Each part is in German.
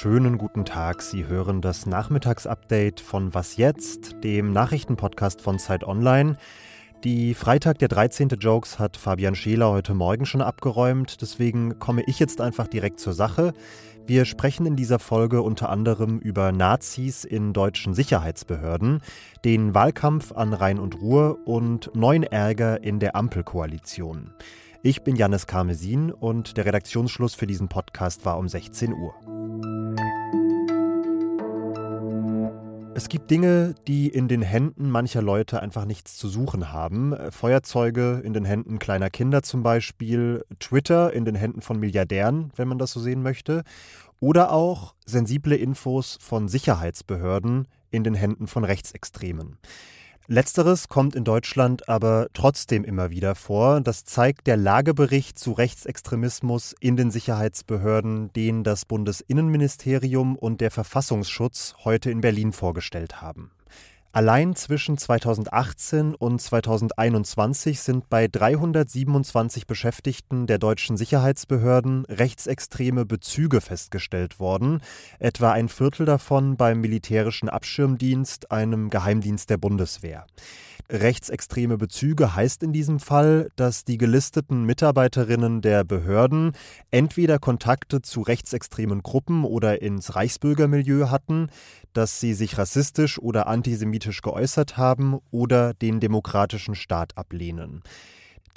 Schönen guten Tag, Sie hören das Nachmittagsupdate von Was jetzt, dem Nachrichtenpodcast von Zeit Online. Die Freitag der 13. Jokes hat Fabian Scheler heute Morgen schon abgeräumt, deswegen komme ich jetzt einfach direkt zur Sache. Wir sprechen in dieser Folge unter anderem über Nazis in deutschen Sicherheitsbehörden, den Wahlkampf an Rhein und Ruhr und neuen Ärger in der Ampelkoalition. Ich bin Janis Karmesin und der Redaktionsschluss für diesen Podcast war um 16 Uhr. Es gibt Dinge, die in den Händen mancher Leute einfach nichts zu suchen haben. Feuerzeuge in den Händen kleiner Kinder zum Beispiel, Twitter in den Händen von Milliardären, wenn man das so sehen möchte, oder auch sensible Infos von Sicherheitsbehörden in den Händen von Rechtsextremen. Letzteres kommt in Deutschland aber trotzdem immer wieder vor. Das zeigt der Lagebericht zu Rechtsextremismus in den Sicherheitsbehörden, den das Bundesinnenministerium und der Verfassungsschutz heute in Berlin vorgestellt haben. Allein zwischen 2018 und 2021 sind bei 327 Beschäftigten der deutschen Sicherheitsbehörden rechtsextreme Bezüge festgestellt worden, etwa ein Viertel davon beim militärischen Abschirmdienst, einem Geheimdienst der Bundeswehr. Rechtsextreme Bezüge heißt in diesem Fall, dass die gelisteten Mitarbeiterinnen der Behörden entweder Kontakte zu rechtsextremen Gruppen oder ins Reichsbürgermilieu hatten, dass sie sich rassistisch oder antisemitisch geäußert haben oder den demokratischen Staat ablehnen.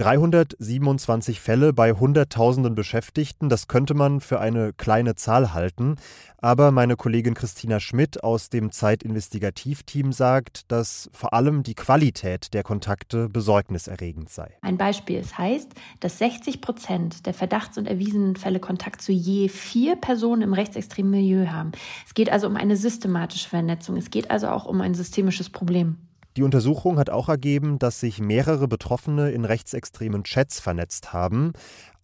327 Fälle bei Hunderttausenden Beschäftigten, das könnte man für eine kleine Zahl halten. Aber meine Kollegin Christina Schmidt aus dem Zeitinvestigativteam sagt, dass vor allem die Qualität der Kontakte besorgniserregend sei. Ein Beispiel, es heißt, dass 60 Prozent der verdachts- und erwiesenen Fälle Kontakt zu je vier Personen im rechtsextremen Milieu haben. Es geht also um eine systematische Vernetzung. Es geht also auch um ein systemisches Problem. Die Untersuchung hat auch ergeben, dass sich mehrere Betroffene in rechtsextremen Chats vernetzt haben.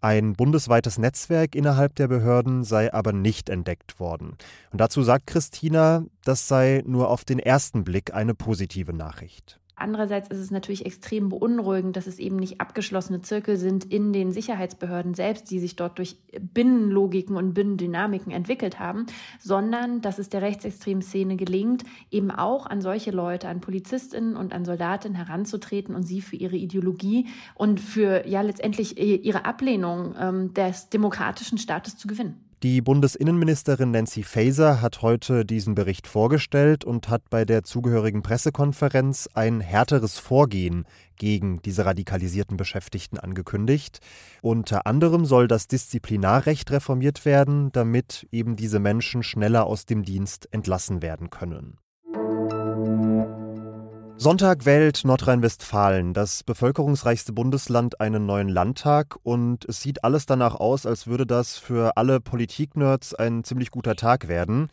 Ein bundesweites Netzwerk innerhalb der Behörden sei aber nicht entdeckt worden. Und dazu sagt Christina, das sei nur auf den ersten Blick eine positive Nachricht. Andererseits ist es natürlich extrem beunruhigend, dass es eben nicht abgeschlossene Zirkel sind in den Sicherheitsbehörden selbst, die sich dort durch Binnenlogiken und Binnendynamiken entwickelt haben, sondern dass es der rechtsextremen Szene gelingt, eben auch an solche Leute, an Polizistinnen und an Soldatinnen heranzutreten und sie für ihre Ideologie und für ja letztendlich ihre Ablehnung ähm, des demokratischen Staates zu gewinnen. Die Bundesinnenministerin Nancy Faeser hat heute diesen Bericht vorgestellt und hat bei der zugehörigen Pressekonferenz ein härteres Vorgehen gegen diese radikalisierten Beschäftigten angekündigt. Unter anderem soll das Disziplinarrecht reformiert werden, damit eben diese Menschen schneller aus dem Dienst entlassen werden können. Sonntag wählt Nordrhein-Westfalen, das bevölkerungsreichste Bundesland, einen neuen Landtag und es sieht alles danach aus, als würde das für alle Politiknerds ein ziemlich guter Tag werden.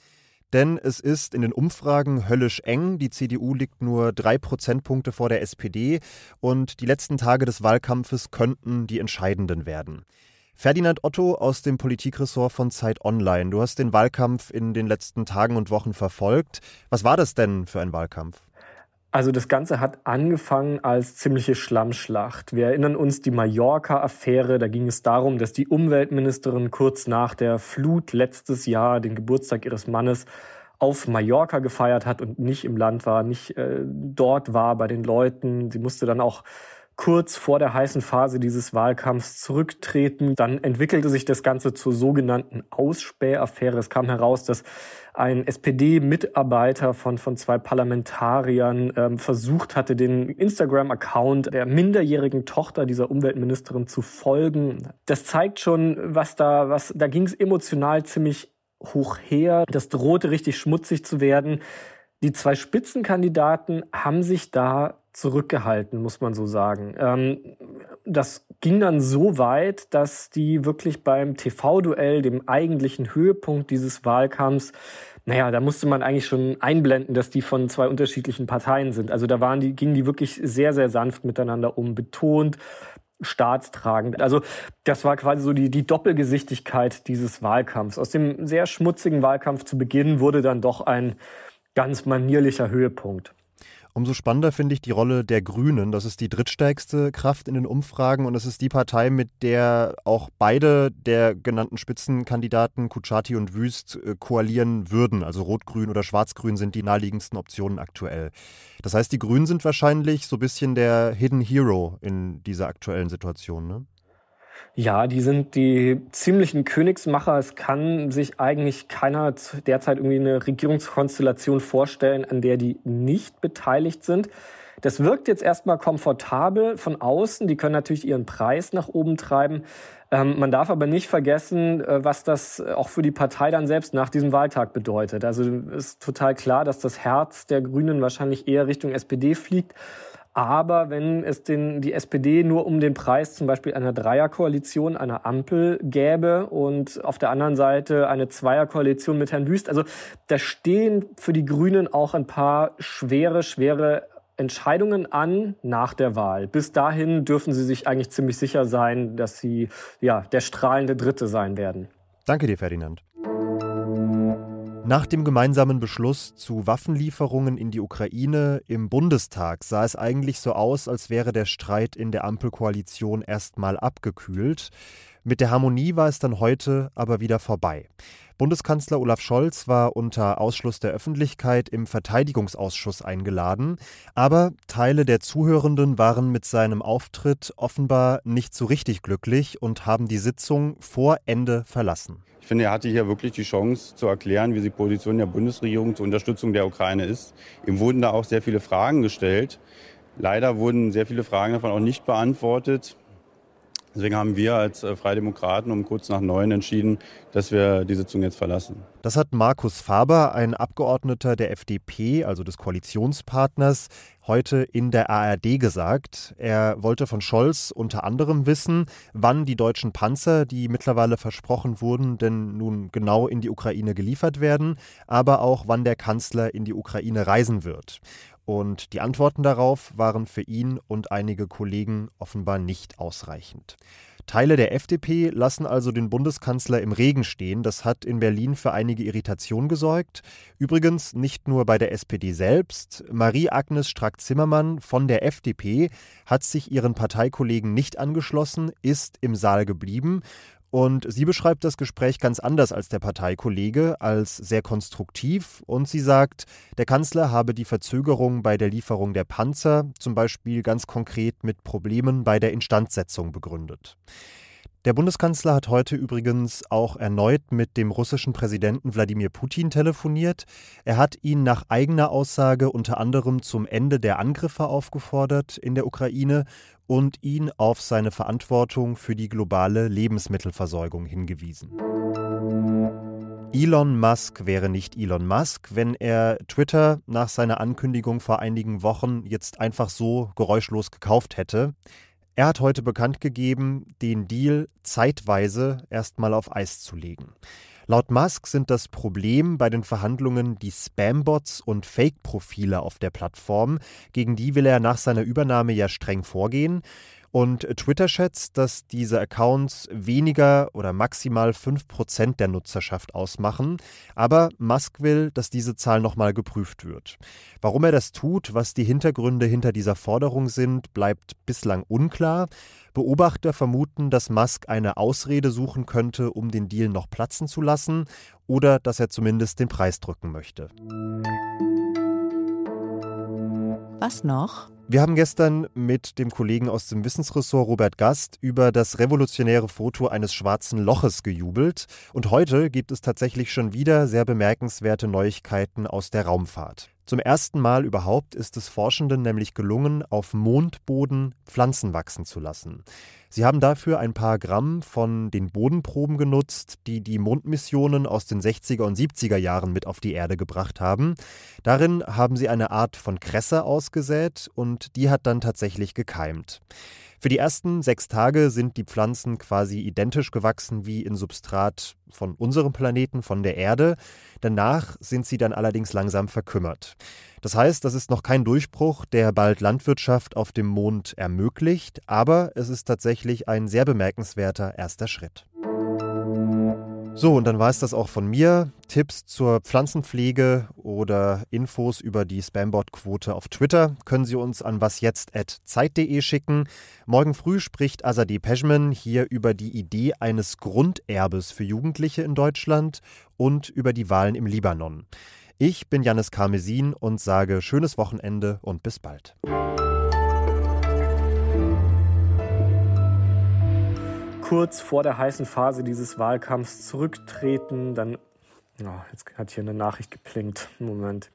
Denn es ist in den Umfragen höllisch eng. Die CDU liegt nur drei Prozentpunkte vor der SPD und die letzten Tage des Wahlkampfes könnten die entscheidenden werden. Ferdinand Otto aus dem Politikressort von Zeit Online. Du hast den Wahlkampf in den letzten Tagen und Wochen verfolgt. Was war das denn für ein Wahlkampf? Also das Ganze hat angefangen als ziemliche Schlammschlacht. Wir erinnern uns die Mallorca-Affäre. Da ging es darum, dass die Umweltministerin kurz nach der Flut letztes Jahr den Geburtstag ihres Mannes auf Mallorca gefeiert hat und nicht im Land war, nicht äh, dort war bei den Leuten. Sie musste dann auch kurz vor der heißen Phase dieses Wahlkampfs zurücktreten. Dann entwickelte sich das Ganze zur sogenannten Ausspähaffäre. Es kam heraus, dass ein SPD-Mitarbeiter von, von zwei Parlamentariern ähm, versucht hatte, den Instagram-Account der minderjährigen Tochter dieser Umweltministerin zu folgen. Das zeigt schon, was da, was, da ging es emotional ziemlich hoch her. Das drohte richtig schmutzig zu werden. Die zwei Spitzenkandidaten haben sich da zurückgehalten, muss man so sagen. Ähm, das ging dann so weit, dass die wirklich beim TV-Duell, dem eigentlichen Höhepunkt dieses Wahlkampfs, naja, da musste man eigentlich schon einblenden, dass die von zwei unterschiedlichen Parteien sind. Also da waren die, gingen die wirklich sehr, sehr sanft miteinander um, betont staatstragend. Also das war quasi so die, die Doppelgesichtigkeit dieses Wahlkampfs. Aus dem sehr schmutzigen Wahlkampf zu Beginn wurde dann doch ein ganz manierlicher Höhepunkt. Umso spannender finde ich die Rolle der Grünen. Das ist die drittstärkste Kraft in den Umfragen und es ist die Partei, mit der auch beide der genannten Spitzenkandidaten, Kuchati und Wüst, äh, koalieren würden. Also Rot-Grün oder Schwarz-Grün sind die naheliegendsten Optionen aktuell. Das heißt, die Grünen sind wahrscheinlich so ein bisschen der Hidden Hero in dieser aktuellen Situation. Ne? Ja, die sind die ziemlichen Königsmacher. Es kann sich eigentlich keiner derzeit irgendwie eine Regierungskonstellation vorstellen, an der die nicht beteiligt sind. Das wirkt jetzt erstmal komfortabel von außen. Die können natürlich ihren Preis nach oben treiben. Ähm, man darf aber nicht vergessen, äh, was das auch für die Partei dann selbst nach diesem Wahltag bedeutet. Also ist total klar, dass das Herz der Grünen wahrscheinlich eher Richtung SPD fliegt. Aber wenn es den, die SPD nur um den Preis zum Beispiel einer Dreierkoalition, einer Ampel gäbe und auf der anderen Seite eine Zweierkoalition mit Herrn Wüst, also da stehen für die Grünen auch ein paar schwere, schwere Entscheidungen an nach der Wahl. Bis dahin dürfen sie sich eigentlich ziemlich sicher sein, dass sie ja der strahlende Dritte sein werden. Danke dir, Ferdinand. Nach dem gemeinsamen Beschluss zu Waffenlieferungen in die Ukraine im Bundestag sah es eigentlich so aus, als wäre der Streit in der Ampelkoalition erstmal abgekühlt. Mit der Harmonie war es dann heute aber wieder vorbei. Bundeskanzler Olaf Scholz war unter Ausschluss der Öffentlichkeit im Verteidigungsausschuss eingeladen, aber Teile der Zuhörenden waren mit seinem Auftritt offenbar nicht so richtig glücklich und haben die Sitzung vor Ende verlassen. Ich finde, er hatte hier wirklich die Chance zu erklären, wie die Position der Bundesregierung zur Unterstützung der Ukraine ist. Ihm wurden da auch sehr viele Fragen gestellt. Leider wurden sehr viele Fragen davon auch nicht beantwortet. Deswegen haben wir als äh, Freie Demokraten um kurz nach neun entschieden, dass wir die Sitzung jetzt verlassen. Das hat Markus Faber, ein Abgeordneter der FDP, also des Koalitionspartners, heute in der ARD gesagt. Er wollte von Scholz unter anderem wissen, wann die deutschen Panzer, die mittlerweile versprochen wurden, denn nun genau in die Ukraine geliefert werden, aber auch wann der Kanzler in die Ukraine reisen wird. Und die Antworten darauf waren für ihn und einige Kollegen offenbar nicht ausreichend. Teile der FDP lassen also den Bundeskanzler im Regen stehen. Das hat in Berlin für einige Irritation gesorgt. Übrigens nicht nur bei der SPD selbst. Marie-Agnes Strack-Zimmermann von der FDP hat sich ihren Parteikollegen nicht angeschlossen, ist im Saal geblieben und sie beschreibt das Gespräch ganz anders als der Parteikollege, als sehr konstruktiv. Und sie sagt, der Kanzler habe die Verzögerung bei der Lieferung der Panzer zum Beispiel ganz konkret mit Problemen bei der Instandsetzung begründet. Der Bundeskanzler hat heute übrigens auch erneut mit dem russischen Präsidenten Wladimir Putin telefoniert. Er hat ihn nach eigener Aussage unter anderem zum Ende der Angriffe aufgefordert in der Ukraine und ihn auf seine Verantwortung für die globale Lebensmittelversorgung hingewiesen. Elon Musk wäre nicht Elon Musk, wenn er Twitter nach seiner Ankündigung vor einigen Wochen jetzt einfach so geräuschlos gekauft hätte. Er hat heute bekannt gegeben, den Deal zeitweise erstmal auf Eis zu legen. Laut Musk sind das Problem bei den Verhandlungen die Spambots und Fake-Profile auf der Plattform. Gegen die will er nach seiner Übernahme ja streng vorgehen. Und Twitter schätzt, dass diese Accounts weniger oder maximal 5% der Nutzerschaft ausmachen. Aber Musk will, dass diese Zahl nochmal geprüft wird. Warum er das tut, was die Hintergründe hinter dieser Forderung sind, bleibt bislang unklar. Beobachter vermuten, dass Musk eine Ausrede suchen könnte, um den Deal noch platzen zu lassen oder dass er zumindest den Preis drücken möchte. Was noch? Wir haben gestern mit dem Kollegen aus dem Wissensressort Robert Gast über das revolutionäre Foto eines schwarzen Loches gejubelt. Und heute gibt es tatsächlich schon wieder sehr bemerkenswerte Neuigkeiten aus der Raumfahrt. Zum ersten Mal überhaupt ist es Forschenden nämlich gelungen, auf Mondboden Pflanzen wachsen zu lassen. Sie haben dafür ein paar Gramm von den Bodenproben genutzt, die die Mondmissionen aus den 60er und 70er Jahren mit auf die Erde gebracht haben. Darin haben sie eine Art von Kresse ausgesät und die hat dann tatsächlich gekeimt. Für die ersten sechs Tage sind die Pflanzen quasi identisch gewachsen wie in Substrat von unserem Planeten, von der Erde. Danach sind sie dann allerdings langsam verkümmert. Das heißt, das ist noch kein Durchbruch, der bald Landwirtschaft auf dem Mond ermöglicht, aber es ist tatsächlich ein sehr bemerkenswerter erster Schritt. So, und dann war es das auch von mir. Tipps zur Pflanzenpflege oder Infos über die Spambot-Quote auf Twitter können Sie uns an wasjetzt.zeit.de schicken. Morgen früh spricht Azadeh Pejman hier über die Idee eines Grunderbes für Jugendliche in Deutschland und über die Wahlen im Libanon. Ich bin Janis Karmesin und sage schönes Wochenende und bis bald. Kurz vor der heißen Phase dieses Wahlkampfs zurücktreten. Dann, oh, jetzt hat hier eine Nachricht geplinkt. Moment.